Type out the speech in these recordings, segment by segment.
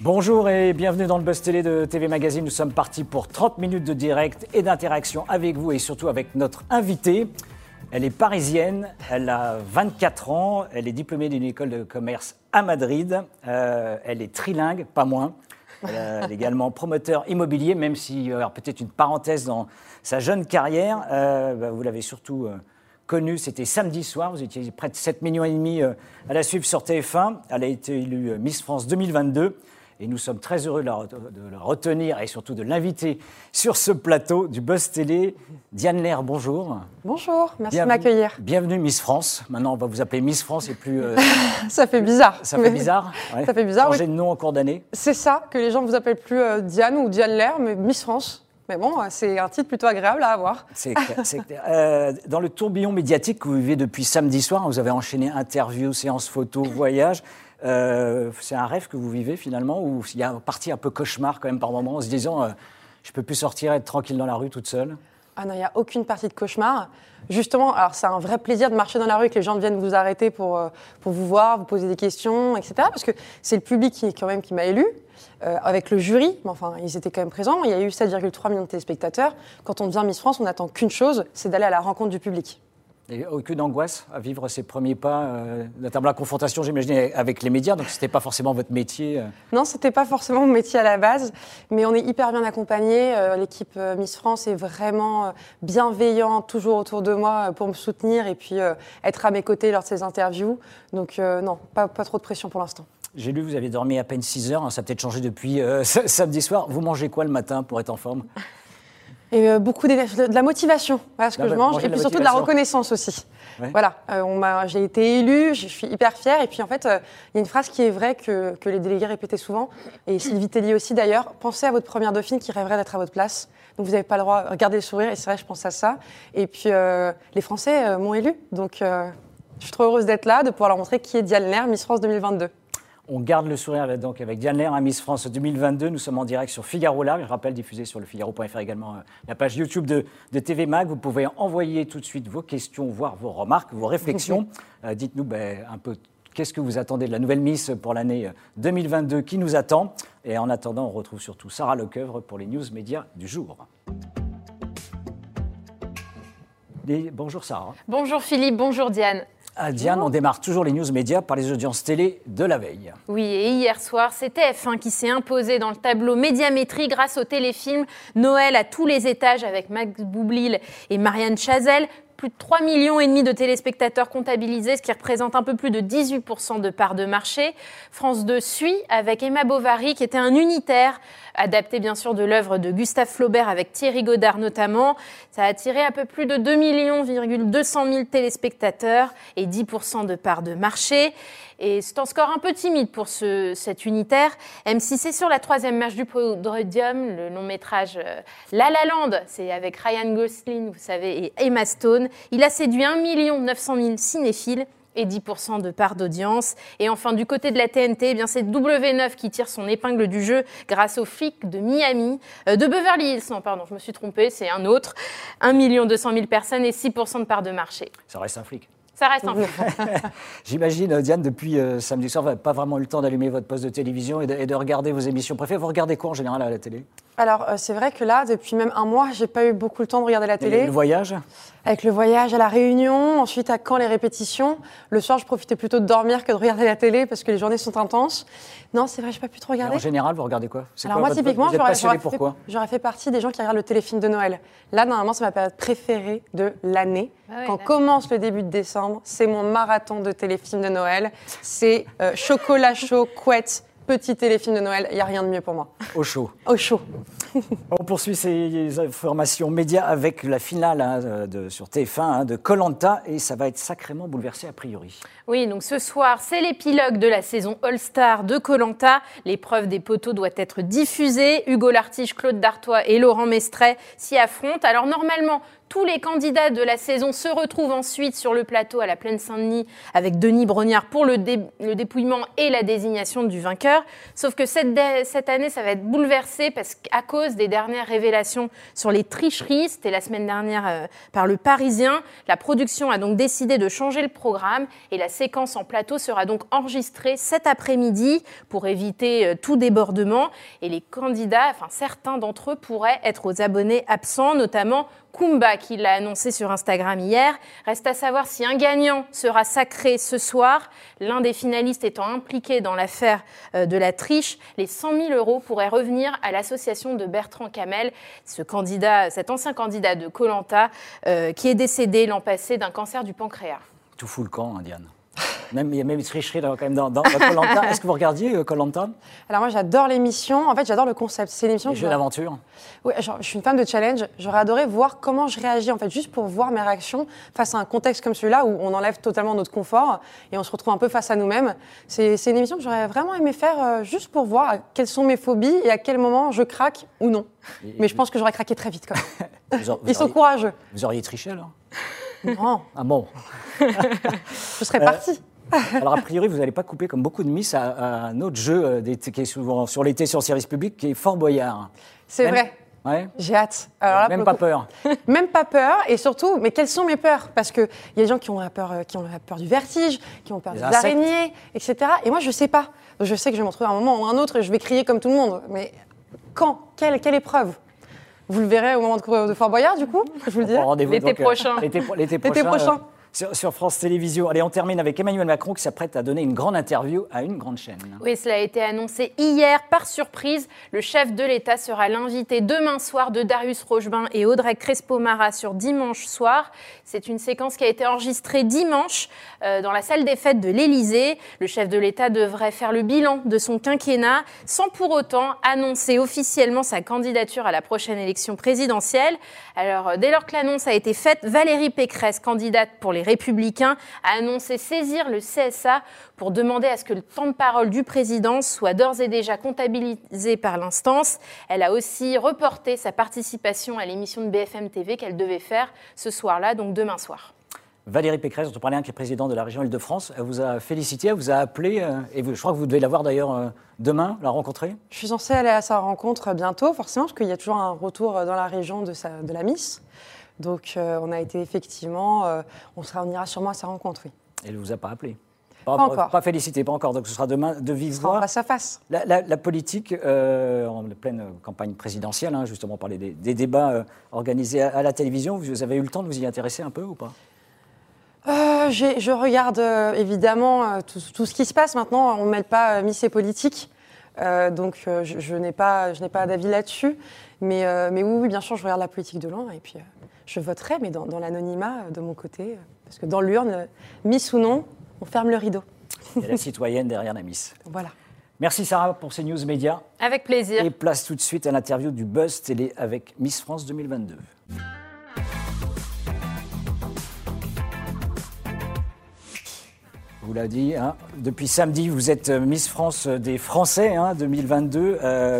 Bonjour et bienvenue dans le Buzz Télé de TV Magazine. Nous sommes partis pour 30 minutes de direct et d'interaction avec vous et surtout avec notre invitée. Elle est parisienne, elle a 24 ans, elle est diplômée d'une école de commerce à Madrid, Euh, elle est trilingue, pas moins. Elle est également promoteur immobilier, même si, alors peut-être une parenthèse dans sa jeune carrière, euh, bah, vous l'avez surtout euh, connue, c'était samedi soir, vous étiez près de 7 millions et demi euh, à la suivre sur TF1. Elle a été élue euh, Miss France 2022 et nous sommes très heureux de la, re- de la retenir et surtout de l'inviter sur ce plateau du Buzz Télé. Diane Lair, bonjour. Bonjour, merci Bienvenue- de m'accueillir. Bienvenue Miss France. Maintenant, on va vous appeler Miss France et plus. euh, Ça fait bizarre. ça fait bizarre Ouais. Ça fait bizarre, Changer oui. de nom en cours d'année. C'est ça, que les gens vous appellent plus euh, Diane ou Diane Lair, mais Miss France. Mais bon, c'est un titre plutôt agréable à avoir. C'est clair, c'est clair. Euh, dans le tourbillon médiatique que vous vivez depuis samedi soir, vous avez enchaîné interviews, séances photos, voyages. Euh, c'est un rêve que vous vivez finalement ou il y a une partie un peu cauchemar quand même par moment en se disant euh, je peux plus sortir, être tranquille dans la rue toute seule? Ah non, il n'y a aucune partie de cauchemar. Justement, alors c'est un vrai plaisir de marcher dans la rue et que les gens viennent vous arrêter pour, euh, pour vous voir, vous poser des questions, etc. Parce que c'est le public qui, quand même, qui m'a élu, euh, avec le jury. Mais enfin, ils étaient quand même présents. Il y a eu 7,3 millions de téléspectateurs. Quand on devient Miss France, on n'attend qu'une chose, c'est d'aller à la rencontre du public. Et aucune angoisse à vivre ces premiers pas, euh, notamment la confrontation, j'imagine, avec les médias, donc ce n'était pas forcément votre métier. euh. Non, c'était pas forcément mon métier à la base, mais on est hyper bien accompagnés. Euh, L'équipe Miss France est vraiment bienveillante, toujours autour de moi pour me soutenir et puis être à mes côtés lors de ces interviews. Donc non, pas, pas trop de pression pour l'instant. J'ai lu, vous avez dormi à peine 6 heures, hein, ça a peut-être changé depuis euh, samedi soir. Vous mangez quoi le matin pour être en forme? Et euh, beaucoup de la motivation, voilà ce Ah que bah, je mange, et puis surtout de la reconnaissance aussi. Ouais. Voilà, euh, on m'a- j'ai été élue, je suis hyper fière, et puis en fait, euh, il y a une phrase qui est vraie que, que les délégués répétaient souvent, et Sylvie Tellier aussi d'ailleurs, pensez à votre première dauphine qui rêverait d'être à votre place. Donc vous n'avez pas le droit, regardez le sourire, et c'est vrai, je pense à ça. Et puis les Français m'ont élue, donc je suis trop heureuse d'être là, de pouvoir leur montrer qui est Diane Lair, Miss France 2022. On garde le sourire avec, donc avec Diane Lair, hein, Miss France 2022. Nous sommes en direct sur Figaro Live. Je rappelle, diffusé sur le Figaro.fr également euh, la page YouTube de, de TV Mag. Vous pouvez envoyer tout de suite vos questions, voire vos remarques, vos réflexions. Euh, Dites-nous ben, un peu qu'est-ce que vous attendez de la nouvelle Miss pour l'année euh, 2022 qui nous attend. Et en attendant, on retrouve surtout Sarah Lecoeuvre pour les news médias du jour. Et bonjour Sarah. Bonjour Philippe, bonjour Diane. À Diane, on démarre toujours les news médias par les audiences télé de la veille. Oui, et hier soir, c'est TF1 qui s'est imposé dans le tableau médiamétrie grâce au téléfilm Noël à tous les étages avec Max Boublil et Marianne Chazelle. Plus de 3 millions et demi de téléspectateurs comptabilisés, ce qui représente un peu plus de 18% de part de marché. France 2 suit avec Emma Bovary, qui était un unitaire, adapté bien sûr de l'œuvre de Gustave Flaubert avec Thierry Godard notamment. Ça a attiré un peu plus de 2 millions 200 000 téléspectateurs et 10% de part de marché. Et c'est un score un peu timide pour ce, cet unitaire. M6 est sur la troisième marche du podium, le long métrage euh, La La Land, c'est avec Ryan Gosling, vous savez, et Emma Stone. Il a séduit 1 900 000 cinéphiles et 10% de part d'audience. Et enfin, du côté de la TNT, eh bien c'est W9 qui tire son épingle du jeu grâce aux flics de Miami, euh, de Beverly Hills, non pardon, je me suis trompée, c'est un autre. 1 200 000 personnes et 6% de part de marché. Ça reste un flic. Ça reste peu. J'imagine, euh, Diane, depuis euh, samedi soir, vous n'avez pas vraiment eu le temps d'allumer votre poste de télévision et de regarder vos émissions préférées. Vous regardez quoi en général à la télé? Alors euh, c'est vrai que là, depuis même un mois, j'ai pas eu beaucoup le temps de regarder la télé. Le voyage Avec le voyage à la Réunion, ensuite à Caen les répétitions. Le soir, je profitais plutôt de dormir que de regarder la télé parce que les journées sont intenses. Non, c'est vrai, j'ai pas pu trop Et regarder. En général, vous regardez quoi? C'est Alors quoi moi, votre- typiquement, j'aurais fait, j'aurais fait partie des gens qui regardent le téléfilm de Noël. Là, normalement, c'est ma période préférée de l'année. Ah ouais, Quand là. commence le début de décembre, c'est mon marathon de téléfilm de Noël. C'est euh, chocolat chaud, couette, petit téléfilm de Noël, il n'y a rien de mieux pour moi. Au chaud. Au chaud. On poursuit ces informations médias avec la finale hein, de, sur TF1 hein, de Colanta et ça va être sacrément bouleversé a priori. Oui, donc ce soir, c'est l'épilogue de la saison All-Star de Colanta. L'épreuve des poteaux doit être diffusée. Hugo Lartiche, Claude Dartois et Laurent Mestret s'y affrontent. Alors normalement, tous les candidats de la saison se retrouvent ensuite sur le plateau à la Plaine Saint-Denis avec Denis Brognard pour le, dépouillement et la désignation du vainqueur. Sauf que cette, année, ça va être bouleversé parce qu'à cause des dernières révélations sur les tricheries, c'était la semaine dernière euh, par le Parisien, la production a donc décidé de changer le programme et la séquence en plateau sera donc enregistrée cet après-midi pour éviter euh, tout débordement. Et les candidats, enfin certains d'entre eux pourraient être aux abonnés absents, notamment Kumba qui l'a annoncé sur Instagram hier. Reste à savoir si un gagnant sera sacré ce soir. L'un des finalistes étant impliqué dans l'affaire euh, de la triche, les 100 000 euros pourraient revenir à l'association de Bertrand Camel, cet ancien candidat de Colanta, euh, qui est décédé l'an passé d'un cancer du pancréas. Tout fout le camp, hein. Même, il y a même une tricherie quand même dans, Colanta. Est-ce que vous regardiez Colanta euh, Alors moi j'adore l'émission. En fait j'adore le concept. C'est l'émission. Jeux d'aventure. Oui, je suis une femme de challenge. J'aurais adoré voir comment je réagis en fait, juste pour voir mes réactions face à un contexte comme celui-là où on enlève totalement notre confort et on se retrouve un peu face à nous-mêmes. C'est une émission que j'aurais vraiment aimé faire euh, juste pour voir quelles sont mes phobies et à quel moment je craque ou non. Mais je pense que j'aurais craqué très vite quand même. Ils sont courageux. Vous auriez triché alors? Non. Ah bon Je serais partie. Alors, a priori, vous n'allez pas couper comme beaucoup de Miss à, un autre jeu euh, qui est souvent sur l'été sur service public, qui est Fort Boyard. C'est vrai. Ouais. J'ai hâte. même pas peur. Même pas peur. Et surtout, mais quelles sont mes peurs? Parce qu'il y a des gens qui ont, la peur, euh, qui ont la peur du vertige, qui ont peur des, araignées, etc. Et moi, je ne sais pas. Je sais que je vais m'en trouver un moment ou un autre et je vais crier comme tout le monde. Mais quand? Quelle, quelle épreuve? Vous le verrez au moment de, Fort Boyard, du coup Je vous le dis. L'été prochain. L'été prochain sur, France Télévisions. Allez, on termine avec Emmanuel Macron qui s'apprête à donner une grande interview à une grande chaîne. Oui, cela a été annoncé hier par surprise. Le chef de l'État sera l'invité demain soir de Darius Rochebain et Audrey Crespo-Mara sur dimanche soir. C'est une séquence qui a été enregistrée dimanche euh, dans la salle des fêtes de l'Élysée. Le chef de l'État devrait faire le bilan de son quinquennat sans pour autant annoncer officiellement sa candidature à la prochaine élection présidentielle. Alors, euh, dès lors que l'annonce a été faite, Valérie Pécresse, candidate pour les Républicains, a annoncé saisir le CSA pour demander à ce que le temps de parole du président soit d'ores et déjà comptabilisé par l'instance. Elle a aussi reporté sa participation à l'émission de BFM TV qu'elle devait faire ce soir-là, donc demain soir. Valérie Pécresse, dont on parlait, qui est présidente de la région Île-de-France, elle vous a félicité, elle vous a appelé, euh, et je crois que vous devez la voir d'ailleurs euh, demain, la rencontrer Je suis censée aller à sa rencontre bientôt, forcément, parce qu'il y a toujours un retour dans la région de, de la Miss. Donc euh, on a été effectivement, euh, on, sera, on ira sûrement à sa rencontre, oui. Elle ne vous a pas appelé pas, encore. Pas félicité, pas encore. Donc ce sera demain de vive voix. face à face. La, politique, euh, en pleine campagne présidentielle, hein, justement, on parlait des, débats organisés à, la télévision. Vous avez eu le temps de vous y intéresser un peu ou pas? Je regarde évidemment tout, ce qui se passe maintenant. On ne mêle pas Miss et politique. donc je, je n'ai pas, pas d'avis là-dessus. Mais, mais oui, oui, bien sûr, je regarde la politique de loin. Et puis je voterai, mais dans, l'anonymat euh, de mon côté. Euh, parce que dans l'urne, euh, Miss ou non, on ferme le rideau. Il y a la citoyenne derrière la Miss. Voilà. Merci Sarah pour ces news médias. Avec plaisir. Et place tout de suite à l'interview du Buzz Télé avec Miss France 2022. Vous l'a dit, hein, depuis samedi, vous êtes Miss France des Français hein, 2022.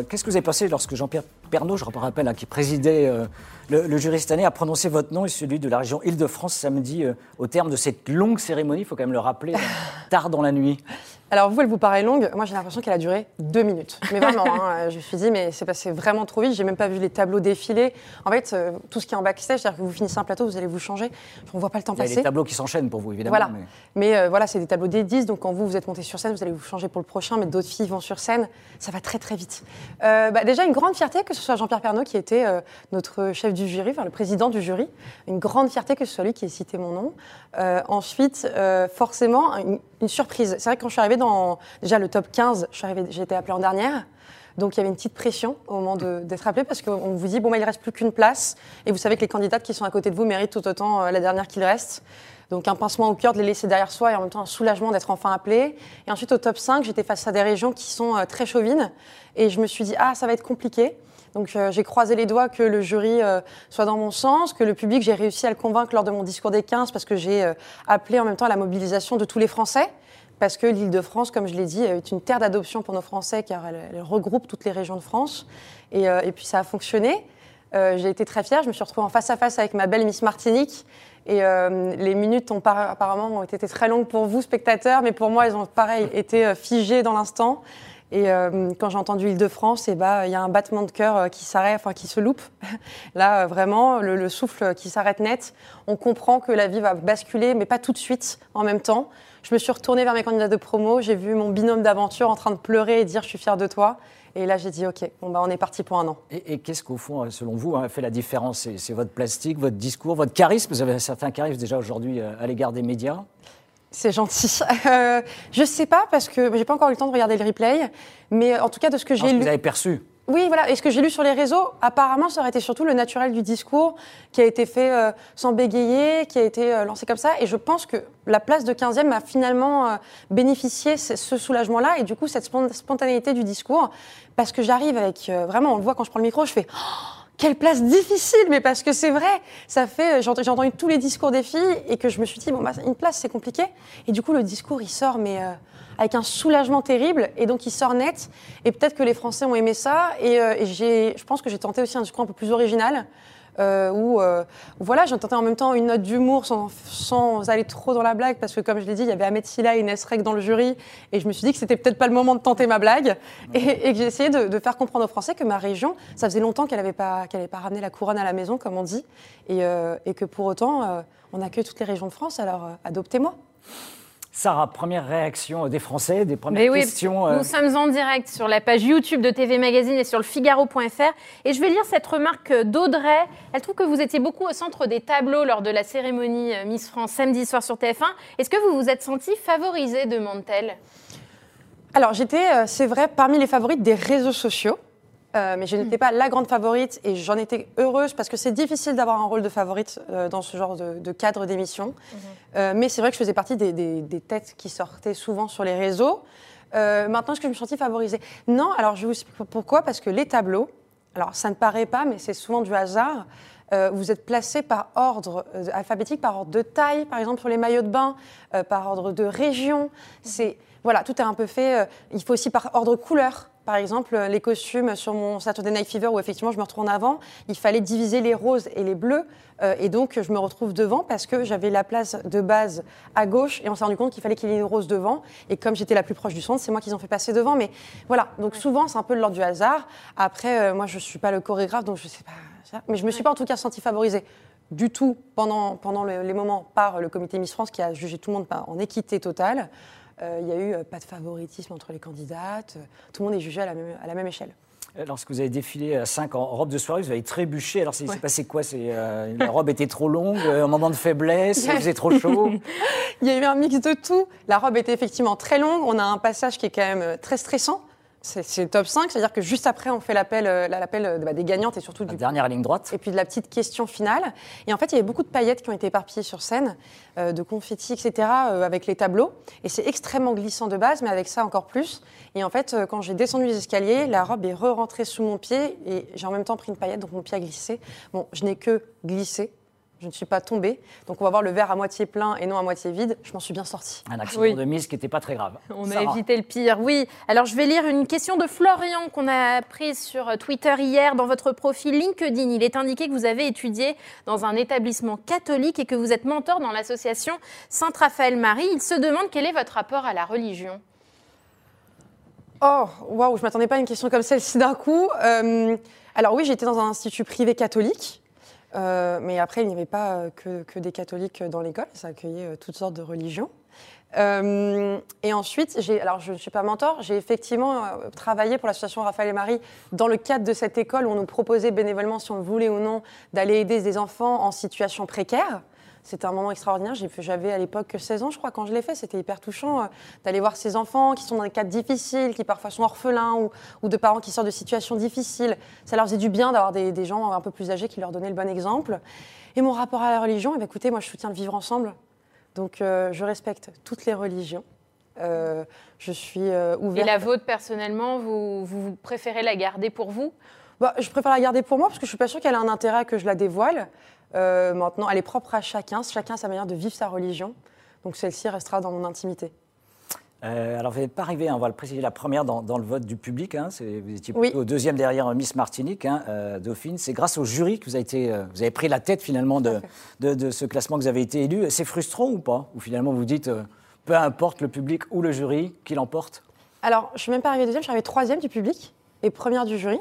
Qu'est-ce que vous avez pensé lorsque Jean-Pierre Pernaud, je rappelle, hein, qui présidait le, jury cette année a prononcé votre nom et celui de la région Île-de-France samedi euh, au terme de cette longue cérémonie, il faut quand même le rappeler, tard dans la nuit? Alors vous, elle vous paraît longue. Moi, j'ai l'impression qu'elle a duré deux minutes. Mais vraiment, hein, je me suis dit, mais c'est passé vraiment trop vite. J'ai même pas vu les tableaux défiler. En fait, euh, tout ce qui est en backstage, c'est-à-dire que vous finissez un plateau, vous allez vous changer. On voit pas le temps passer. Il y a des tableaux qui s'enchaînent pour vous, évidemment. Voilà. Mais, euh, voilà, c'est des tableaux des 10. Donc quand vous, vous êtes monté sur scène, vous allez vous changer pour le prochain. Mais d'autres filles vont sur scène. Ça va très, très vite. Euh, bah, déjà, une grande fierté que ce soit Jean-Pierre Pernaud qui était notre chef du jury, enfin le président du jury. Une grande fierté que ce soit lui qui ait cité mon nom. ensuite, forcément, une, une surprise. C'est vrai que quand je suis arrivée dans déjà le top 15, j'ai été appelée en dernière. Donc il y avait une petite pression au moment d'être appelée parce qu'on vous dit bon bah, il reste plus qu'une place et vous savez que les candidates qui sont à côté de vous méritent tout autant euh, la dernière qu'il reste. Donc un pincement au cœur de les laisser derrière soi et en même temps un soulagement d'être enfin appelé. Et ensuite au top 5, j'étais face à des régions qui sont euh, très chauvines. Et je me suis dit, ah, ça va être compliqué. Donc euh, j'ai croisé les doigts que le jury soit dans mon sens, que le public, j'ai réussi à le convaincre lors de mon discours des 15 parce que j'ai appelé en même temps à la mobilisation de tous les Français. Parce que l'Île-de-France, comme je l'ai dit, est une terre d'adoption pour nos Français car elle, elle regroupe toutes les régions de France. Et, euh, et puis ça a fonctionné. Euh, j'ai été très fière. Je me suis retrouvée en face à face avec ma belle Miss Martinique. Et euh, les minutes ont par- apparemment ont été très longues pour vous, spectateurs, mais pour moi, elles ont pareil été figées dans l'instant. Et quand j'ai entendu Île-de-France, et bah, il y a un battement de cœur qui s'arrête, enfin qui se loupe. Là, vraiment, le, le souffle qui s'arrête net. On comprend que la vie va basculer, mais pas tout de suite, en même temps. Je me suis retournée vers mes candidats de promo. J'ai vu mon binôme d'aventure en train de pleurer et dire je suis fière de toi. Et là, j'ai dit ok, bon bah on est parti pour un an. Et, et qu'est-ce qu'au fond, selon vous, a fait la différence? C'est- votre plastique, votre discours, votre charisme? Vous avez un certain charisme déjà aujourd'hui euh, à l'égard des médias? C'est gentil. Euh, je sais pas parce que j'ai pas encore eu le temps de regarder le replay, mais en tout cas de ce que j'ai lu. Vous avez perçu Oui, voilà. Et ce que j'ai lu sur les réseaux, apparemment, ça aurait été surtout le naturel du discours qui a été fait euh, sans bégayer, qui a été euh, lancé comme ça. Et je pense que la place de 15e a finalement euh, bénéficié ce, soulagement-là et du coup cette spon- spontanéité du discours. Parce que j'arrive avec, vraiment, on le voit quand je prends le micro, je fais. Oh, quelle place difficile, mais parce que c'est vrai. Ça fait, j'ai ent- j'ai entendu tous les discours des filles et que je me suis dit bon bah une place c'est compliqué. Et du coup le discours il sort mais euh, avec un soulagement terrible et donc il sort net. Et peut-être que les Français ont aimé ça et, euh, et j'ai, je pense que j'ai tenté aussi un discours un peu plus original. Euh, où, euh, où voilà, j'ai tenté en même temps une note d'humour sans, sans aller trop dans la blague, parce que comme je l'ai dit, il y avait Ahmed Silla et Reg dans le jury, et je me suis dit que c'était peut-être pas le moment de tenter ma blague, et, et que j'ai essayé de, de faire comprendre aux Français que ma région, ça faisait longtemps qu'elle n'avait pas, avait pas ramené la couronne à la maison, comme on dit, et, euh, et que pour autant, euh, on accueille toutes les régions de France, alors euh, adoptez-moi. Sarah, première réaction des Français, des premières Mais oui, questions euh, nous sommes en direct sur la page YouTube de TV Magazine et sur le Figaro.fr. Et je vais lire cette remarque d'Audrey. Elle trouve que vous étiez beaucoup au centre des tableaux lors de la cérémonie euh, Miss France samedi soir sur TF1. Est-ce que vous vous êtes senti favorisée, demande-t-elle? Alors j'étais, euh, c'est vrai, parmi les favorites des réseaux sociaux. Euh, mais je n'étais pas la grande favorite et j'en étais heureuse parce que c'est difficile d'avoir un rôle de favorite euh, dans ce genre de, de cadre d'émission. Euh, mais c'est vrai que je faisais partie des, des- des têtes qui sortaient souvent sur les réseaux. Maintenant, est-ce que je me suis sentie favorisée? Non, alors je vous explique pourquoi. Parce que les tableaux, alors ça ne paraît pas, mais c'est souvent du hasard. Euh, vous êtes placé par ordre euh, alphabétique, par ordre de taille, par exemple sur les maillots de bain, euh, par ordre de région. C'est voilà, tout est un peu fait. il faut aussi par ordre couleur. Par exemple, euh, les costumes sur mon Saturday Night Fever où effectivement je me retrouve en avant, il fallait diviser les roses et les bleus. euh, et donc je me retrouve devant parce que j'avais la place de base à gauche et on s'est rendu compte qu'il fallait qu'il y ait une rose devant. Et comme j'étais la plus proche du centre, c'est moi qu'ils ont fait passer devant. Mais voilà, donc souvent c'est un peu de l'ordre du hasard. Après, euh, moi je suis pas le chorégraphe donc je sais pas. ça. Mais je me suis pas en tout cas sentie favorisée du tout pendant, pendant le- les moments par le comité Miss France qui a jugé tout le monde en équité totale. Euh, Il y a eu euh, pas de favoritisme entre les candidates. euh, Tout le monde est jugé à la même, à la même échelle. Lorsque vous avez défilé à 5 en robe de soirée, vous avez trébuché. Alors, c'est c'est passé quoi? C'est, euh, La robe était trop longue, euh, un moment de faiblesse, il faisait trop chaud? Il y a eu un mix de tout. La robe était effectivement très longue. On a un passage qui est quand même euh, très stressant. C'est top 5, c'est-à-dire que juste après, on fait l'appel euh, l'appel euh, bah, des gagnantes et surtout La du dernière ligne droite. et puis de la petite question finale. Et en fait, il y avait beaucoup de paillettes qui ont été éparpillées sur scène, euh, de confettis, etc., euh, avec les tableaux. Et c'est extrêmement glissant de base, mais avec ça encore plus. Et en fait, quand j'ai descendu les escaliers, la robe est re-rentrée sous mon pied et j'ai en même temps pris une paillette, donc mon pied a glissé. Bon, je n'ai que glissé. Je ne suis pas tombée. Donc on va voir le verre à moitié plein et non à moitié vide. Je m'en suis bien sortie. Un accident Oui. de mise qui n'était pas très grave. On a évité le pire, oui. Alors je vais lire une question de Florian qu'on a prise sur euh, Twitter hier. Dans votre profil LinkedIn, il est indiqué que vous avez étudié dans un établissement catholique et que vous êtes mentor dans l'association Saint-Raphaël-Marie. Il se demande quel est votre rapport à la religion. Oh, waouh, je m'attendais pas à une question comme celle-ci d'un coup. Euh, alors oui, j'étais dans un institut privé catholique, euh, mais après, il n'y avait pas euh, que, des catholiques dans l'école, ça accueillait euh, toutes sortes de religions. Euh, et ensuite, alors je ne suis pas mentor, j'ai effectivement euh, travaillé pour l'association Raphaël et Marie dans le cadre de cette école où on nous proposait bénévolement, si on voulait ou non, d'aller aider des enfants en situation précaire. C'était un moment extraordinaire. J'avais à l'époque que 16 ans, je crois, quand je l'ai fait. C'était hyper touchant euh, d'aller voir ces enfants qui sont dans des cadres difficiles, qui parfois sont orphelins ou, ou de parents qui sortent de situations difficiles. Ça leur faisait du bien d'avoir des, des gens un peu plus âgés qui leur donnaient le bon exemple. Et mon rapport à la religion, eh bien, écoutez, moi je soutiens le vivre ensemble. Donc, euh, je respecte toutes les religions. Euh, je suis euh, Et ouverte. la vôtre, personnellement, vous, vous préférez la garder pour vous Bah, je préfère la garder pour moi parce que je suis pas sûre qu'elle a un intérêt que je la dévoile. Euh, maintenant, elle est propre à chacun. Chacun a sa manière de vivre sa religion. Donc, celle-ci restera dans mon intimité. Euh, alors, vous n'êtes pas arrivé, hein, on va le préciser, la première dans, dans le vote du public. hein, vous étiez Oui. plutôt deuxième derrière euh, Miss Martinique, hein, euh, Dauphine. C'est grâce au jury que vous avez, été, euh, vous avez pris la tête finalement de, de, de ce classement que vous avez été élu. C'est frustrant ou pas? Ou finalement vous dites, peu importe le public ou le jury, qui l'emporte? Alors, je suis même pas arrivée deuxième, je suis arrivée troisième du public et première du jury.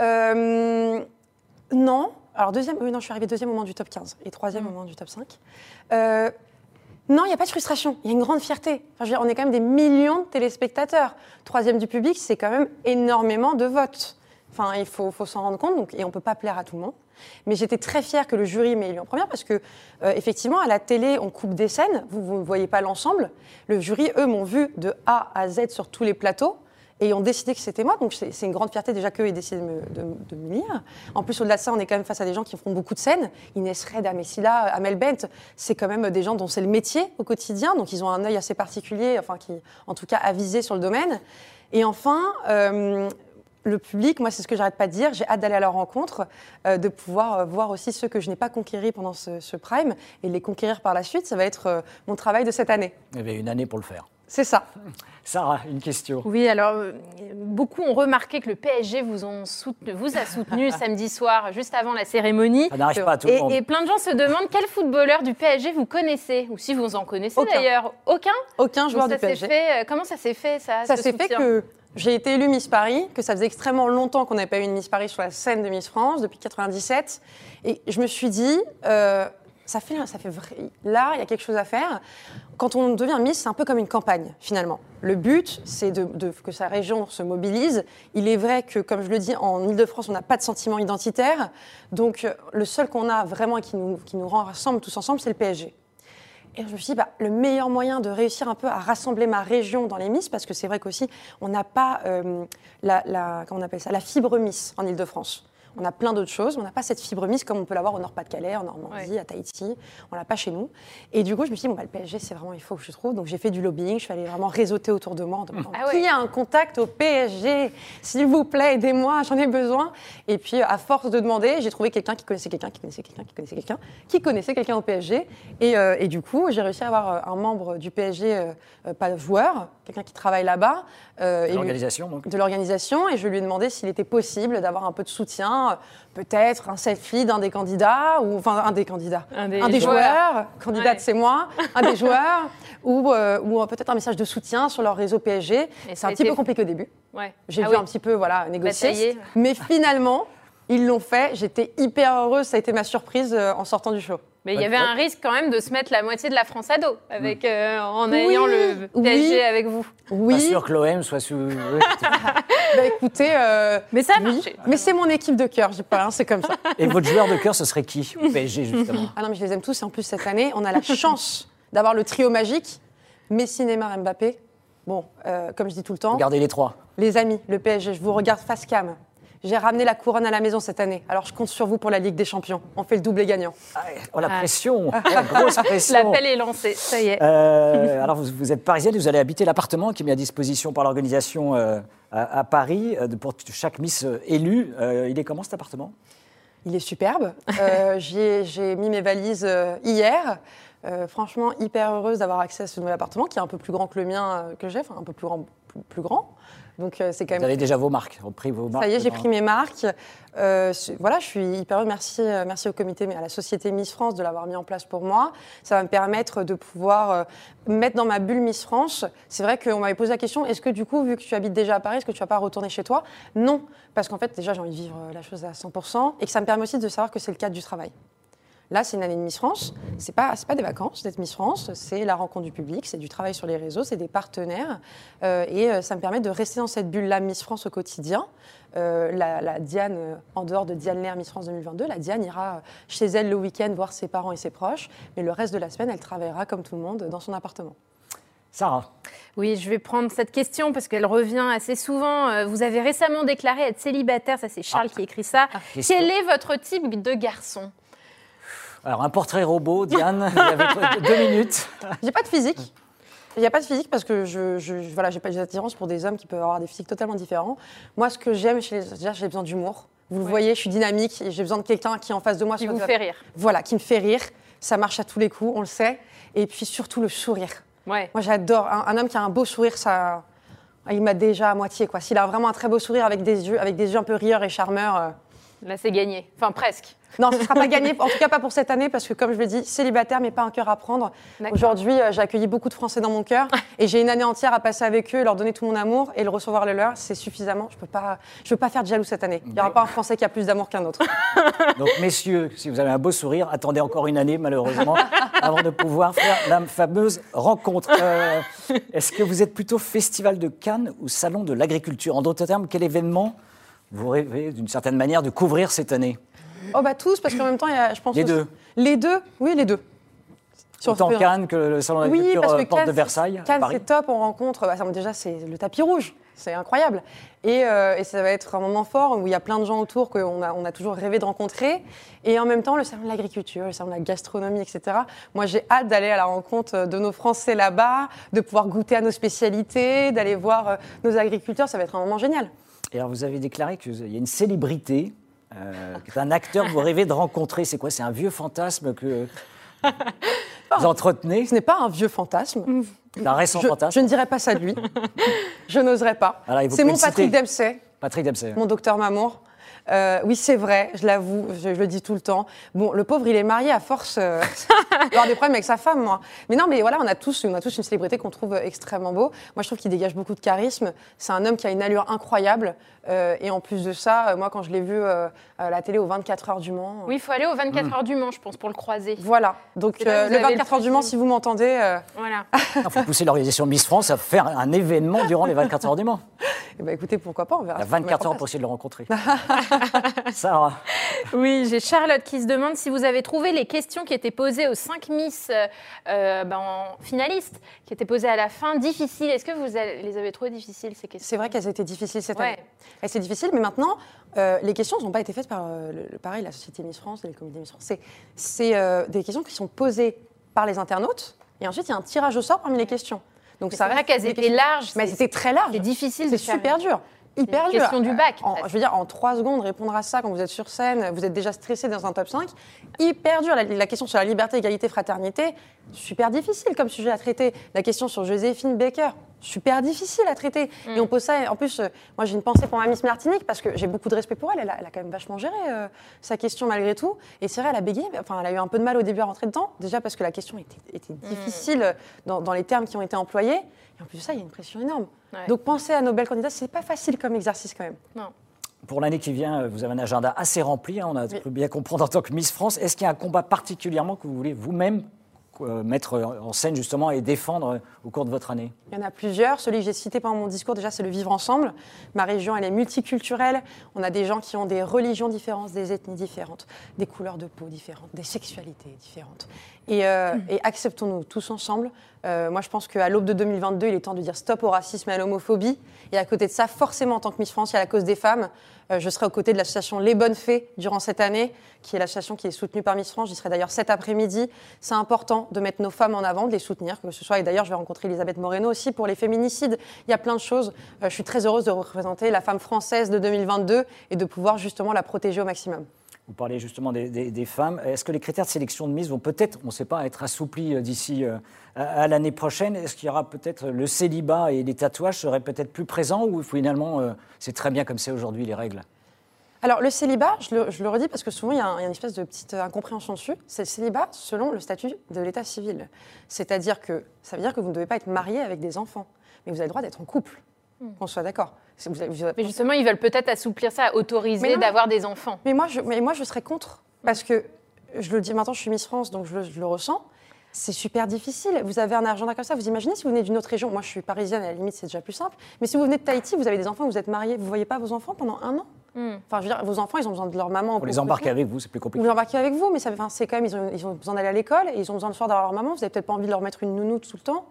Euh, non. Alors, deuxième, oui, non, je suis arrivée deuxième au moment du top 15 et troisième au moment du top 5. Euh, non, il n'y a pas de frustration, il y a une grande fierté. Enfin, je veux dire, on est quand même des millions de téléspectateurs. Troisième du public, c'est quand même énormément de votes. Enfin, il faut, faut s'en rendre compte, donc, et on ne peut pas plaire à tout le monde. Mais j'étais très fière que le jury m'ait élu en première parce que, euh, effectivement, à la télé, on coupe des scènes, vous ne voyez pas l'ensemble. Le jury, eux, m'ont vu de A à Z sur tous les plateaux et ont décidé que c'était moi. Donc, c'est une grande fierté déjà qu'eux aient décidé de me, de, lire. En plus, au-delà de ça, on est quand même face à des gens qui font beaucoup de scènes. Inès Red, Amessila, Amel Bent, c'est quand même des gens dont c'est le métier au quotidien. Donc, ils ont un œil assez particulier, enfin, qui, en tout cas, avisé sur le domaine. Et enfin, euh, le public, moi, c'est ce que j'arrête pas de dire. J'ai hâte d'aller à leur rencontre, euh, de pouvoir euh, voir aussi ceux que je n'ai pas conquéris pendant ce, prime et les conquérir par la suite. Ça va être mon travail de cette année. Il y avait une année pour le faire. C'est ça. Sarah, une question. Oui, alors euh, beaucoup ont remarqué que le PSG vous, ont soutenu- vous a soutenu samedi soir, juste avant la cérémonie. Ça n'arrive pas à tout le Et, monde. et plein de gens se demandent quel footballeur du PSG vous connaissez, ou si vous en connaissez Aucun. d'ailleurs. Aucun Aucun Donc joueur ça du s'est PSG. fait, euh, Comment ça s'est fait, ça Ça s'est fait que j'ai été élue Miss Paris, que ça faisait extrêmement longtemps qu'on n'avait pas eu une Miss Paris sur la scène de Miss France, depuis 97. Et je me suis dit, euh, ça fait. Là, il y a quelque chose à faire. Quand on devient Miss, c'est un peu comme une campagne, finalement. Le but, c'est de, que sa région se mobilise. Il est vrai que, comme je le dis, en Ile-de-France, on n'a pas de sentiment identitaire. Donc, le seul qu'on a vraiment et qui nous, qui rassemble tous ensemble, c'est le PSG. Et je me suis dit, bah, le meilleur moyen de réussir un peu à rassembler ma région dans les Miss, parce que c'est vrai qu'aussi, on n'a pas euh, la, la- comment on appelle ça, la fibre Miss en Ile-de-France. On a plein d'autres choses, on n'a pas cette fibre Miss comme on peut l'avoir au Nord-Pas-de-Calais, en Normandie, Ouais. à Tahiti. On l'a pas chez nous. Et du coup, je me suis dit, bon, bah, le PSG, c'est vraiment, il faut que je trouve. Donc j'ai fait du lobbying, je suis allée vraiment réseauter autour de moi en demandant Ah qui a un contact au PSG S'il vous plaît, aidez-moi, j'en ai besoin. Et puis, à force de demander, j'ai trouvé quelqu'un qui connaissait quelqu'un, qui connaissait quelqu'un, qui connaissait quelqu'un, qui connaissait quelqu'un au PSG. Et, euh, et du coup, j'ai réussi à avoir euh, un membre du PSG, euh, pas joueur, quelqu'un qui travaille là-bas. euh, L'organisation, donc. de l'organisation et je lui ai demandé s'il était possible d'avoir un peu de soutien, euh, peut-être un selfie d'un des candidats, ou enfin un des candidats, Un des joueurs, joueurs. candidate Ouais. c'est moi, un des joueurs, ou, euh, ou peut-être un message de soutien sur leur réseau PSG. Et C'est un a petit peu compliqué au début. Ouais. J'ai Ah dû oui. un petit peu voilà, négocier. Batailler. Mais finalement, ils l'ont fait. J'étais hyper heureuse. Ça a été ma surprise euh, en sortant du show. Mais il y avait un risque quand même de se mettre la moitié de la France à dos avec, euh, en Oui, ayant le PSG oui. avec vous. Pas Oui, sûr que l'OM soit sous. bah, écoutez, euh, Mais ça a oui. marché. Mais c'est mon équipe de cœur, je dis pas, hein, c'est comme ça. Et votre joueur de cœur, ce serait qui au PSG, justement Ah non, mais je les aime tous. Et en plus, cette année, on a la chance d'avoir le trio magique Messi, Neymar, Mbappé. Bon, euh, comme je dis tout le temps, Regardez les trois. les amis, le PSG, je vous regarde face cam. J'ai ramené la couronne à la maison cette année. Alors, je compte sur vous pour la Ligue des Champions. On fait le doublé gagnant. Ah, Oh, la Ah. pression La grosse pression L'appel est lancé, ça y est. Euh, alors, vous, vous êtes parisienne, vous allez habiter l'appartement qui est mis à disposition par l'organisation euh, à, à Paris euh, de- pour chaque Miss élue. Euh, il est comment cet appartement? Il est superbe. Euh, j'y ai- J'ai mis mes valises euh, hier. Euh, franchement, hyper heureuse d'avoir accès à ce nouvel appartement qui est un peu plus grand que le mien euh, que j'ai, enfin un peu plus grand. Plus, plus grand. Donc, euh, c'est quand Vous même avez déjà vos marques, repris vos marques. Ça y est, j'ai pris mes marques. Euh, voilà, je suis hyper heureuse. Merci, euh, merci au comité, mais à la société Miss France de l'avoir mis en place pour moi. Ça va me permettre de pouvoir mettre dans ma bulle Miss France. C'est vrai qu'on m'avait posé la question est-ce que du coup, vu que tu habites déjà à Paris, est-ce que tu vas pas retourner chez toi? Non, parce qu'en fait, déjà, j'ai envie de vivre la chose à 100% et que ça me permet aussi de savoir que c'est le cadre du travail. Là, c'est une année de Miss France. C'est pas, c'est pas des vacances d'être Miss France. C'est la rencontre du public, c'est du travail sur les réseaux, c'est des partenaires. Euh, et euh, ça me permet de rester dans cette bulle-là Miss France au quotidien. Euh, la, la Diane, en dehors de Diane Lair Miss France 2022, la Diane ira chez elle le week-end voir ses parents et ses proches. Mais le reste de la semaine, elle travaillera comme tout le monde dans son appartement. Sarah, Oui, je vais prendre cette question parce qu'elle revient assez souvent. Vous avez récemment déclaré être célibataire, ça c'est Charles qui écrit ça. question. Quel est votre type de garçon? Alors, un portrait robot, Diane, il y avait deux minutes. J'ai pas de physique. Il n'y a pas de physique parce que je, je, je- voilà, j'ai pas d'attirance pour des hommes qui peuvent avoir des physiques totalement différents. Moi, ce que j'aime chez les déjà, j'ai besoin d'humour. Vous le Ouais. voyez, je suis dynamique et j'ai besoin de quelqu'un qui est en face de moi. Qui vous fait rire. Voilà, qui me fait rire. Ça marche à tous les coups, on le sait. Et puis surtout le sourire. Ouais. Moi, j'adore un, un homme qui a un beau sourire. Ça, il m'a déjà à moitié quoi. S'il a vraiment un très beau sourire avec des yeux, avec des yeux un peu rieurs et charmeurs. euh, Là, c'est gagné. Enfin, presque. non, ce ne sera pas gagné, en tout cas pas pour cette année, parce que comme je le dis, célibataire, mais pas un cœur à prendre. Aujourd'hui, euh, j'ai accueilli beaucoup de Français dans mon cœur, et j'ai une année entière à passer avec eux, leur donner tout mon amour, et le recevoir le leur, c'est suffisamment. Je ne peux, pas- je veux pas faire de jaloux cette année. Il n'y aura pas un Français qui a plus d'amour qu'un autre. Donc, messieurs, si vous avez un beau sourire, attendez encore une année, malheureusement, avant de pouvoir faire la fameuse rencontre. Euh, Est-ce que vous êtes plutôt Festival de Cannes ou Salon de l'Agriculture? En d'autres termes, quel événement vous rêvez, d'une certaine manière, de couvrir cette année Oh bah tous, parce qu'en même temps, il y a, je pense... Les aussi- deux. Les deux, oui, les deux. On Autant Cannes que le Salon de Oui, l'Agriculture parce que euh, Porte Cannes, de Versailles, Cannes, c'est top, on rencontre, bah, déjà, c'est le tapis rouge, c'est incroyable. Et, euh, et ça va être un moment fort où il y a plein de gens autour qu'on a, on a toujours rêvé de rencontrer. Et en même temps, le salon de l'agriculture, le salon de la gastronomie, etc. Moi, j'ai hâte d'aller à la rencontre de nos Français là-bas, de pouvoir goûter à nos spécialités, d'aller voir euh, nos agriculteurs, ça va être un moment génial. Et alors, vous avez déclaré qu'il y a une célébrité, euh, qui est un acteur que vous rêvez de rencontrer. C'est quoi? C'est un vieux fantasme que vous entretenez? Ce n'est pas un vieux fantasme. C'est un récent Je, fantasme? je ne dirais pas ça de lui. je n'oserais pas. C'est mon Patrick. Dempsey. Patrick Dempsey. mon docteur Mamour. Euh, oui, c'est vrai, je l'avoue, je, je le dis tout le temps. Bon, le pauvre, il est marié à force euh, d'avoir des problèmes avec sa femme, moi. Mais non, mais voilà, on a tous, on a tous une célébrité qu'on trouve extrêmement beau. Moi, je trouve qu'il dégage beaucoup de charisme. C'est un homme qui a une allure incroyable. Euh, et en plus de ça, euh, moi, quand je l'ai vu euh, à la télé aux 24 heures du Mans. Oui, il faut aller aux 24 heures du Mans, je pense, pour le croiser. Voilà. Donc, euh, le avez le 24 heures du Mans, si vous m'entendez, euh, Voilà. Il faut pousser l'organisation Miss France à faire un événement durant les 24 heures du Mans. eh ben, écoutez, pourquoi pas, on verra. Il y a ce qu'on met 24 en heures pour essayer de le rencontrer. Sarah, Oui, j'ai Charlotte qui se demande si vous avez trouvé les questions qui étaient posées aux 5 Miss euh, euh, ben, en finalistes, qui étaient posées à la fin, difficiles. Est-ce que vous les avez trouvées difficiles, ces questions? C'est vrai qu'elles étaient difficiles cette Ouais. année. Elles étaient difficiles, mais maintenant, euh, les questions n'ont pas été faites par, euh, le, pareil, la Société Miss France et le Comité Miss France. C'est, c'est euh, des questions qui sont posées par les internautes, et ensuite, il y a un tirage au sort parmi les questions. Donc, ça C'est vrai reste qu'elles étaient larges. Mais c'est- c'était très large. C'est difficile C'est super dur. Hyper dur. question du bac, En- je veux dire, en trois secondes, répondre à ça quand vous êtes sur scène, vous êtes déjà stressé dans un top 5, hyper dur. La, la question sur la liberté, égalité, fraternité, super difficile comme sujet à traiter. La question sur Joséphine Baker, super difficile à traiter. Mm. Et on pose ça, en plus, euh, moi j'ai une pensée pour ma Miss Martinique parce que j'ai beaucoup de respect pour elle. Elle a, elle a quand même vachement géré euh, sa question malgré tout. Et c'est vrai, elle a bégayé, enfin, elle a eu un peu de mal au début à rentrer dedans. Déjà parce que la question était, était Mm. difficile dans, dans les termes qui ont été employés. Et en plus de ça, il y a une pression énorme. Ouais. Donc penser à nos belles candidates, c'est pas facile comme exercice quand même. Non. pour l'année qui vient, euh, vous avez un agenda assez rempli, hein, on a Oui. pu bien comprendre en tant que Miss France. Est-ce qu'il y a un combat particulièrement que vous voulez vous-même euh, mettre en scène justement et défendre euh, au cours de votre année? Il y en a plusieurs. Celui que j'ai cité pendant mon discours, déjà, c'est le vivre ensemble. Ma région, elle est multiculturelle. On a des gens qui ont des religions différentes, des ethnies différentes, des couleurs de peau différentes, des sexualités différentes. Et, euh, acceptons-nous tous ensemble. Euh, moi, je pense qu'à l'aube de 2022, il est temps de dire stop au racisme et à l'homophobie. Et à côté de ça, forcément, en tant que Miss France, il y a la cause des femmes. Euh, je serai aux côtés de l'association Les Bonnes Fées durant cette année, qui est l'association qui est soutenue par Miss France. J'y serai d'ailleurs cet après-midi. C'est important de mettre nos femmes en avant, de les soutenir, que ce soit. Et d'ailleurs, je vais rencontrer Elisabeth Moreno aussi pour les féminicides. Il y a plein de choses. Euh, je suis très heureuse de représenter la femme française de 2022 et de pouvoir justement la protéger au maximum. Vous parlez justement des, femmes. Est-ce que les critères de sélection de Miss vont peut-être, on ne sait pas, être assouplis euh, d'ici à, à l'année prochaine Est-ce qu'il y aura peut-être le célibat et les tatouages seraient peut-être plus présents ou finalement euh, c'est très bien comme c'est aujourd'hui les règles? Alors, le célibat, je le, je le redis parce que souvent, il y, a un- il y a une espèce de petite incompréhension dessus. C'est le célibat selon le statut de l'état civil. C'est-à-dire que ça veut dire que vous ne devez pas être marié avec des enfants, mais vous avez le droit d'être en couple, qu'on soit d'accord. C'est- vous avez- vous avez- Mais justement, ils veulent peut-être assouplir ça, autoriser d'avoir des enfants. Mais moi, je, mais moi, je serais contre. Parce que, je le dis maintenant, je suis Miss France, donc je le ressens. C'est super difficile. Vous avez un agenda comme ça. Vous imaginez si vous venez d'une autre région. Moi, je suis parisienne, à la limite, c'est déjà plus simple. Mais si vous venez de Tahiti, vous avez des enfants, vous êtes mariés, vous ne voyez pas vos enfants pendant un an? Hmm. Enfin, je veux dire, vos enfants, ils ont besoin de leur maman. Pour les de avec vous, c'est plus Vous compliqué. les embarquez avec vous, mais ça, enfin, c'est quand même, ils ont, ils ont besoin d'aller à l'école et ils ont besoin le soir d'avoir leur maman. Vous n'avez peut-être pas envie de leur mettre une nounou tout le temps.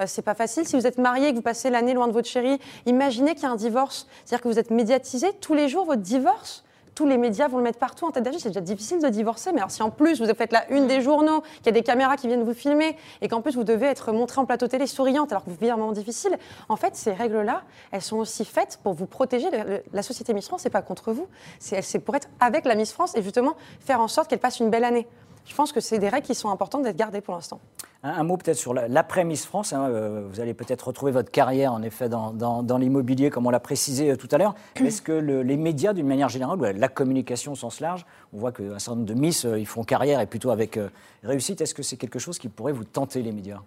Euh, c'est pas facile. Si vous êtes marié et que vous passez l'année loin de votre chérie, imaginez qu'il y a un divorce. C'est-à-dire que vous êtes médiatisé tous les jours, votre divorce? Tous les médias vont le mettre partout en tête d'affiche. C'est déjà difficile de divorcer, mais alors si en plus vous faites la une des journaux, qu'il y a des caméras qui viennent vous filmer, et qu'en plus vous devez être montré en plateau télé souriante alors que vous vivez un moment difficile, en fait, ces règles-là, elles sont aussi faites pour vous protéger. La société Miss France, c'est pas contre vous, c'est pour être avec la Miss France et justement faire en sorte qu'elle passe une belle année. Je pense que c'est des règles qui sont importantes d'être gardées pour l'instant. Un, un mot peut-être sur la- l'après Miss France. hein, euh, vous allez peut-être retrouver votre carrière, en effet, dans, dans- dans l'immobilier, comme on l'a précisé euh, tout à l'heure. Est-ce que le- les médias, d'une manière générale, ou la communication au sens large, on voit qu'un certain nombre de Miss, euh, ils font carrière et plutôt avec euh, réussite. Est-ce que c'est quelque chose qui pourrait vous tenter, les médias?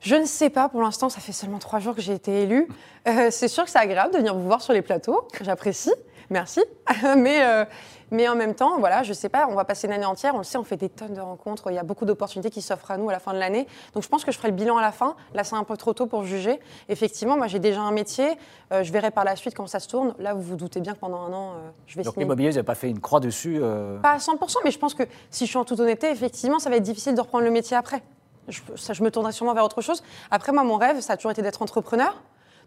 Je ne sais pas, pour l'instant, ça fait seulement trois jours que j'ai été élue. Euh, c'est sûr que c'est agréable de venir vous voir sur les plateaux, j'apprécie, merci. mais, euh, mais en même temps, voilà, je ne sais pas, on va passer une année entière, on le sait, on fait des tonnes de rencontres, il y a beaucoup d'opportunités qui s'offrent à nous à la fin de l'année. Donc je pense que je ferai le bilan à la fin. Là, c'est un peu trop tôt pour juger. Effectivement, moi, j'ai déjà un métier, euh, je verrai par la suite comment ça se tourne. Là, vous vous doutez bien que pendant un an, euh, je vais Donc l'immobilier, vous n'avez pas fait une croix dessus pas à 100%, mais je pense que si je suis en toute honnêteté, effectivement, ça va être difficile de reprendre le métier après. Je, ça, je me tournerai sûrement vers autre chose. Après, moi, mon rêve, ça a toujours été d'être entrepreneur.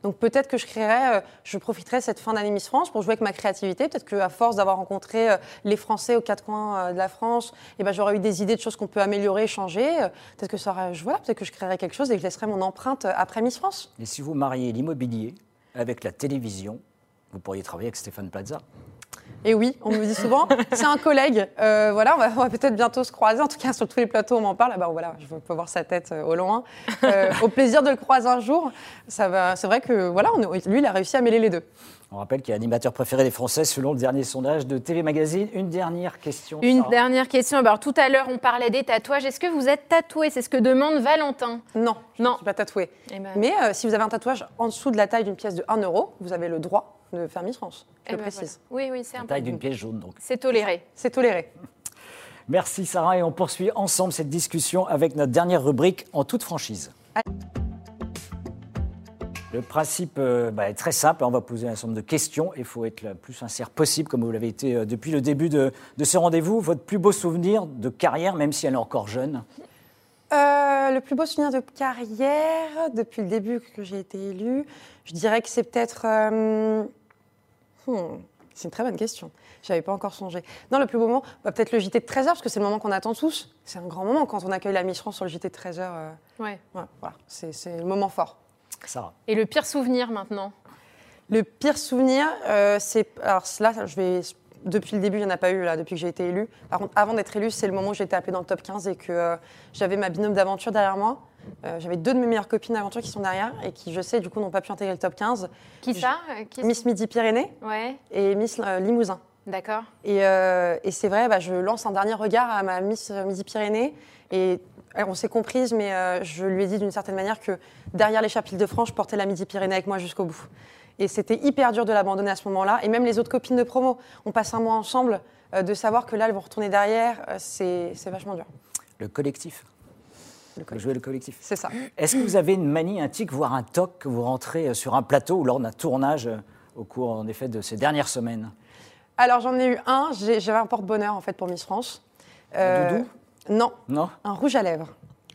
Donc peut-être que je créerai, euh, je profiterai de cette fin d'année Miss France pour jouer avec ma créativité. Peut-être qu'à force d'avoir rencontré euh, les Français aux quatre coins euh, de la France, eh ben, j'aurais eu des idées de choses qu'on peut améliorer, changer. Peut-être que ça aurait- je, voilà, peut-être que je créerai quelque chose et que je laisserai mon empreinte après Miss France. Et si vous mariez l'immobilier avec la télévision, vous pourriez travailler avec Stéphane Plaza. Et oui, on me dit souvent, c'est un collègue. Euh, voilà, on va, va peut-être bientôt se croiser. En tout cas, sur tous les plateaux, on m'en parle. Ah bah, voilà, je peux voir sa tête euh, au loin. Euh, au plaisir de le croiser un jour. Ça va. C'est vrai que voilà, on lui, il a réussi à mêler les deux. On rappelle qu'il est animateur préféré des Français selon le dernier sondage de TV Magazine. Une dernière question. Une Sarah. dernière question. Alors, tout à l'heure, on parlait des tatouages. Est-ce que vous êtes tatoué? C'est ce que demande Valentin. Non, je Non. ne suis pas tatouée. Eh ben, Mais euh, si vous avez un tatouage en dessous de la taille d'une pièce de 1 euro, vous avez le droit de faire Miss France. Je eh le ben, précise. voilà. Oui, oui, c'est La un taille peu. d'une pièce jaune, donc. C'est toléré. C'est toléré. Merci Sarah et on poursuit ensemble cette discussion avec notre dernière rubrique en toute franchise. Le principe euh, bah, est très simple, on va poser un certain nombre de questions il faut être le plus sincère possible comme vous l'avez été euh, depuis le début de, de ce rendez-vous. Votre plus beau souvenir de carrière, même si elle est encore jeune? Euh, le plus beau souvenir de carrière depuis le début que j'ai été élue, je dirais que c'est peut-être. euh, hmm, c'est une très bonne question. J'avais pas encore songé. Non, le plus beau moment, bah, peut-être le JT de 13h, parce que c'est le moment qu'on attend tous. C'est un grand moment quand on accueille la Miss France sur le JT de 13h. euh, Ouais. ouais, voilà, c'est le moment fort. Sarah. Et le pire souvenir maintenant Le pire souvenir, euh, c'est. Alors là, je vais. Depuis le début, il n'y en a pas eu, là, depuis que j'ai été élue. Par contre, avant d'être élue, c'est le moment où j'ai été appelée dans le top 15 et que euh, j'avais ma binôme d'aventure derrière moi. Euh, j'avais deux de mes meilleures copines d'aventure qui sont derrière et qui, je sais, du coup, n'ont pas pu intégrer le top 15. Qui ça qui- Miss Midi-Pyrénées Ouais, et Miss euh, Limousin. d'accord. Et, euh, et c'est vrai, bah, je lance un dernier regard à ma Miss Midi-Pyrénées. Et on s'est comprises, mais euh, je lui ai dit d'une certaine manière que derrière les chapitres de France, je portais la Midi-Pyrénées avec moi jusqu'au bout. Et c'était hyper dur de l'abandonner à ce moment-là. Et même les autres copines de promo, on passe un mois ensemble, euh, de savoir que là, elles vont retourner derrière, euh, c'est vachement dur. Le collectif. Le Vous jouez le collectif. C'est ça. Est-ce que vous avez une manie, un tic, voire un toc que vous rentrez sur un plateau ou lors d'un tournage au cours en effet de ces dernières semaines? Alors j'en ai eu un, j'avais un porte-bonheur en fait pour Miss France. Doudou? Non, Non Un rouge à lèvres.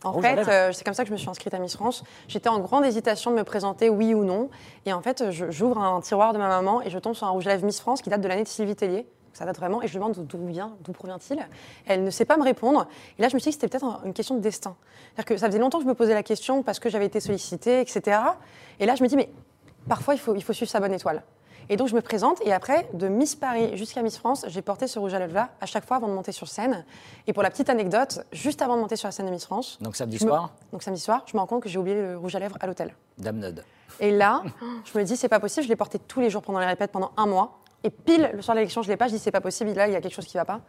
En Rouge fait, euh, c'est comme ça que je me suis inscrite à Miss France. J'étais en grande hésitation de me présenter, oui ou non. Et en fait, j'ouvre un tiroir de ma maman et je tombe sur un rouge à lèvres Miss France qui date de l'année de Sylvie Tellier. Ça date vraiment. Et je lui demande d'où vient, d'où provient-il. Elle ne sait pas me répondre. Et là, je me suis dit que c'était peut-être un- une question de destin. C'est-à-dire que ça faisait longtemps que je me posais la question parce que j'avais été sollicitée, etc. Et là, je me dis, mais parfois, il faut, il faut suivre sa bonne étoile. Et donc, je me présente. Et après, de Miss Paris jusqu'à Miss France, j'ai porté ce rouge à lèvres-là à chaque fois avant de monter sur scène. Et pour la petite anecdote, juste avant de monter sur la scène de Miss France, Donc samedi me- soir, donc samedi soir, je me rends compte que j'ai oublié le rouge à lèvres à l'hôtel. Dame Nod. Et là, je me dis, c'est pas possible, je l'ai porté tous les jours pendant les répètes pendant un mois. Et pile, le soir de l'élection, je l'ai pas, je dis, c'est pas possible, là, il y a quelque chose qui va pas.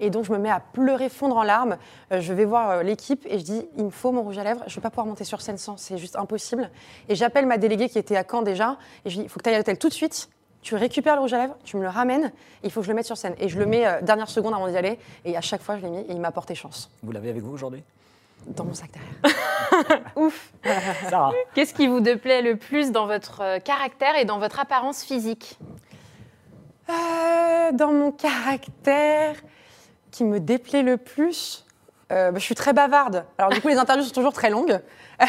Et donc, je me mets à pleurer, fondre en larmes. Euh, je vais voir euh, l'équipe et je dis, il me faut mon rouge à lèvres, je vais pas pouvoir monter sur scène sans, c'est juste impossible. Et j'appelle ma déléguée qui était à Caen déjà, et je dis, il faut que tu ailles à l'hôtel tout de suite. Tu récupères le rouge à lèvres, tu me le ramènes, il faut que je le mette sur scène. Et je le mets euh, dernière seconde avant d'y aller, et à chaque fois, je l'ai mis, et il m'a porté chance. Vous l'avez avec vous aujourd'hui? Dans mon sac derrière. Ouf. Sarah Qu'est-ce qui vous déplaît le plus dans votre euh, caractère et dans votre apparence physique? Euh, dans mon caractère, qui me déplaît le plus, Euh, bah, je suis très bavarde. Alors du coup, les interviews sont toujours très longues.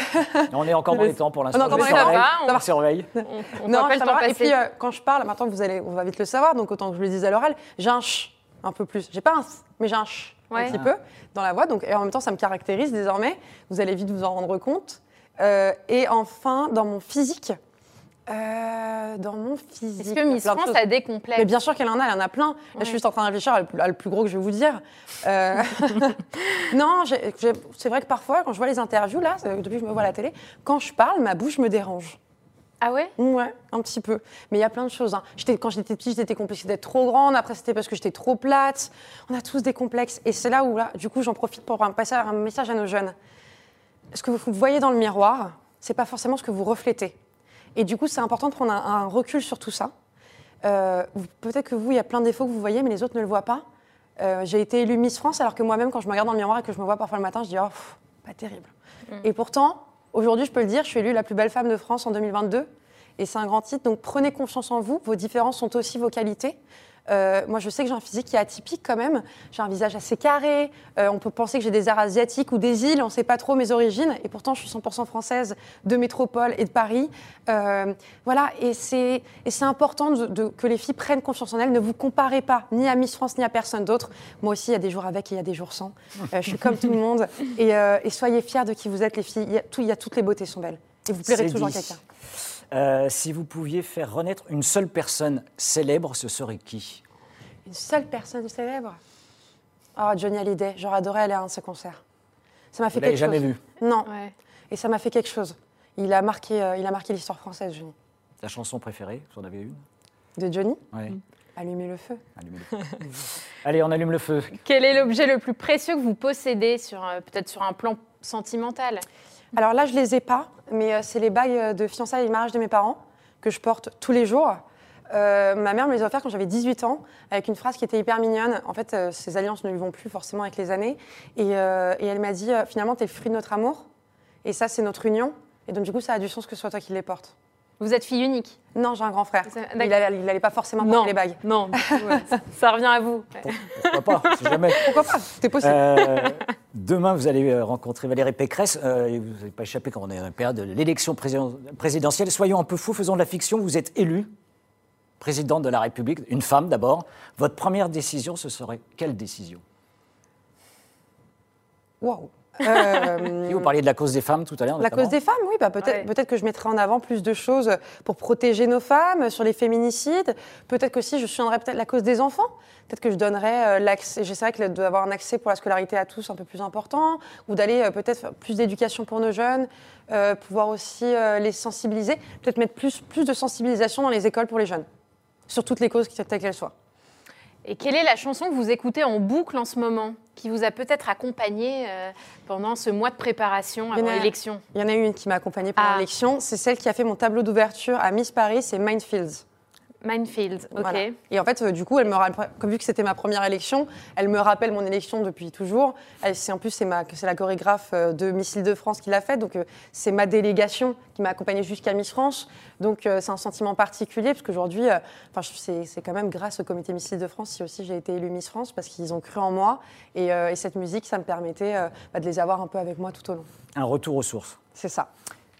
On est encore dans les temps pour l'instant. On est encore dans les temps. Va, On surveille. On, on non, le temps. Et puis euh, quand je parle, maintenant vous allez, on va vite le savoir, donc autant que je le dise à l'oral, j'ai un ch un peu plus. J'ai pas un s, mais j'ai un ch Ouais. un petit peu dans la voix. Donc et en même temps, ça me caractérise désormais. Vous allez vite vous en rendre compte. Euh, et enfin, dans mon physique, euh, dans mon physique. Est-ce que Miss France a des complexes Mais bien sûr qu'elle en a, elle en a plein. Là, je suis juste en train de réfléchir à le plus, à le plus gros que je vais vous dire. Euh, non, c'est vrai que parfois, quand je vois les interviews, là, depuis que je me vois à la télé, quand je parle, ma bouche me dérange. Ah ouais? Ouais, un petit peu. Mais il y a plein de choses. hein. Quand j'étais petite, j'étais complexée d'être trop grande. Après, c'était parce que j'étais trop plate. On a tous des complexes. Et c'est là où, là, du coup, j'en profite pour passer un message à nos jeunes. Ce que vous voyez dans le miroir, c'est pas forcément ce que vous reflétez. Et du coup, c'est important de prendre un, un recul sur tout ça. Euh, Peut-être que vous, il y a plein de défauts que vous voyez, mais les autres ne le voient pas. Euh, J'ai été élue Miss France, alors que moi-même, quand je me regarde dans le miroir et que je me vois parfois le matin, je dis, oh, pff, pas terrible. Et pourtant, aujourd'hui, je peux le dire, je suis élue la plus belle femme de France en 2022. Et c'est un grand titre, donc prenez confiance en vous. Vos différences sont aussi vos qualités. Euh, moi, je sais que j'ai un physique qui est atypique quand même. J'ai un visage assez carré. Euh, on peut penser que j'ai des arts asiatiques ou des îles. On ne sait pas trop mes origines. Et pourtant, je suis 100% française de métropole et de Paris. Euh, voilà. Et c'est important de, de- que les filles prennent confiance en elles. Ne vous comparez pas ni à Miss France ni à personne d'autre. Moi aussi, il y a des jours avec et il y a des jours sans. Je suis comme tout le monde. Et, et soyez fiers de qui vous êtes, les filles. Il y a, tout- il y a toutes les beautés sont belles. Et vous plairez toujours à quelqu'un. Euh, si vous pouviez faire renaître une seule personne célèbre, ce serait qui? Une seule personne célèbre? Oh, Johnny Hallyday. J'aurais adoré aller à un de ses concerts. Ça m'a fait Vous quelque jamais chose. vu? Non. Ouais. Et ça m'a fait quelque chose. Il a marqué, euh, il a marqué l'histoire française, Johnny. La chanson préférée, vous en avez une? De Johnny? Ouais. Allumer le feu. Allumez le feu. Allez, on allume le feu. Quel est l'objet le plus précieux que vous possédez, sur, euh, peut-être sur un plan sentimental? Alors là, je les ai pas, mais euh, c'est les bagues euh, de fiançailles et de mariage de mes parents que je porte tous les jours. Euh, ma mère me les a offerts quand j'avais 18 ans, avec une phrase qui était hyper mignonne. En fait, euh, ces alliances ne lui vont plus forcément avec les années. Et, euh, et elle m'a dit, euh, finalement, tu es le fruit de notre amour. Et ça, c'est notre union. Et donc, du coup, ça a du sens que ce soit toi qui les portes. Vous êtes fille unique Non, j'ai un grand frère. C'est- Il n'allait pas forcément porter les bagues. Non, du coup, ouais, ça, revient à vous. Pourquoi pas Si jamais. Pourquoi pas C'était possible. Demain, vous allez euh, rencontrer Valérie Pécresse. Euh, vous n'avez pas échappé quand on est en période de l'élection président- présidentielle. Soyons un peu fous, faisons de la fiction. Vous êtes élu présidente de la République, une femme d'abord. Votre première décision, ce serait quelle décision? Waouh. Euh, Et Vous parliez de la cause des femmes tout à l'heure. La notamment. cause des femmes, oui, bah peut-être Ouais. que je mettrai en avant plus de choses pour protéger nos femmes sur les féminicides. Peut-être que si je soutiendrai peut-être la cause des enfants. Peut-être que je donnerais euh, l'accès. J'essaierai d'avoir un accès pour la scolarité à tous un peu plus important, ou d'aller euh, peut-être faire plus d'éducation pour nos jeunes, euh, pouvoir aussi euh, les sensibiliser. Peut-être mettre plus plus de sensibilisation dans les écoles pour les jeunes, sur toutes les causes, telles qu'elles soient. Et quelle est la chanson que vous écoutez en boucle en ce moment, qui vous a peut-être accompagné euh, pendant ce mois de préparation avant l'élection? Il y en a une qui m'a accompagnée pendant Ah. l'élection. C'est celle qui a fait mon tableau d'ouverture à Miss Paris, c'est Minefields. Minefield, ok. Voilà. Et en fait, euh, du coup, elle me rappelle- comme vu que c'était ma première élection, elle me rappelle mon élection depuis toujours. Elle- c'est en plus c'est ma c'est la chorégraphe euh, de Miss Île-de-France qui l'a fait, donc euh, c'est ma délégation qui m'a accompagnée jusqu'à Miss France. Donc euh, c'est un sentiment particulier parce qu'aujourd'hui, c'est c'est quand même grâce au comité Miss Île-de-France si aussi j'ai été élue Miss France parce qu'ils ont cru en moi et, euh, et cette musique, ça me permettait euh, bah, de les avoir un peu avec moi tout au long. Un retour aux sources. C'est ça.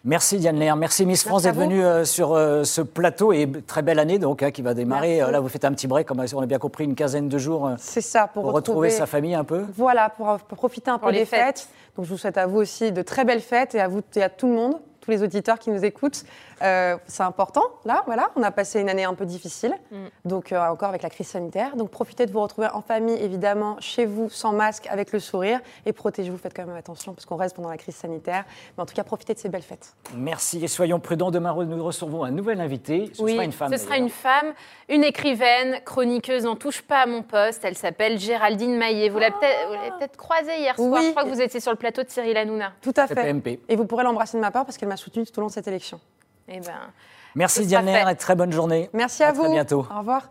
Merci Diane Lair, merci Miss France d'être venue euh, sur euh, ce plateau et très belle année donc hein, qui va démarrer. Euh, là vous faites un petit break, comme on a bien compris, une quinzaine de jours euh, C'est ça pour, pour retrouver sa famille un peu. Voilà, pour, pour profiter un Pour peu les des fêtes. fêtes. Donc je vous souhaite à vous aussi de très belles fêtes et à vous et à tout le monde, tous les auditeurs qui nous écoutent. Euh, c'est important, là, voilà. On a passé une année un peu difficile, Mm. donc euh, encore avec la crise sanitaire. Donc profitez de vous retrouver en famille, évidemment, chez vous, sans masque, avec le sourire. Et protégez-vous, faites quand même attention, parce qu'on reste pendant la crise sanitaire. Mais en tout cas, profitez de ces belles fêtes. Merci et soyons prudents. Demain nous recevons un nouvel invité. Ce oui, sera une femme. ce sera une femme, une écrivaine, chroniqueuse, n'en touche pas à mon poste. Elle s'appelle Géraldine Maillet. Vous l'avez peut-être vous l'avez peut-être croisée hier soir. Oui. Je crois que vous étiez sur le plateau de Cyril Hanouna. Tout à fait. Et vous pourrez l'embrasser de ma part parce qu'elle m'a soutenue tout au long de cette élection. Eh ben, Merci Diane et très bonne journée. Merci à, À vous. très bientôt. Au revoir.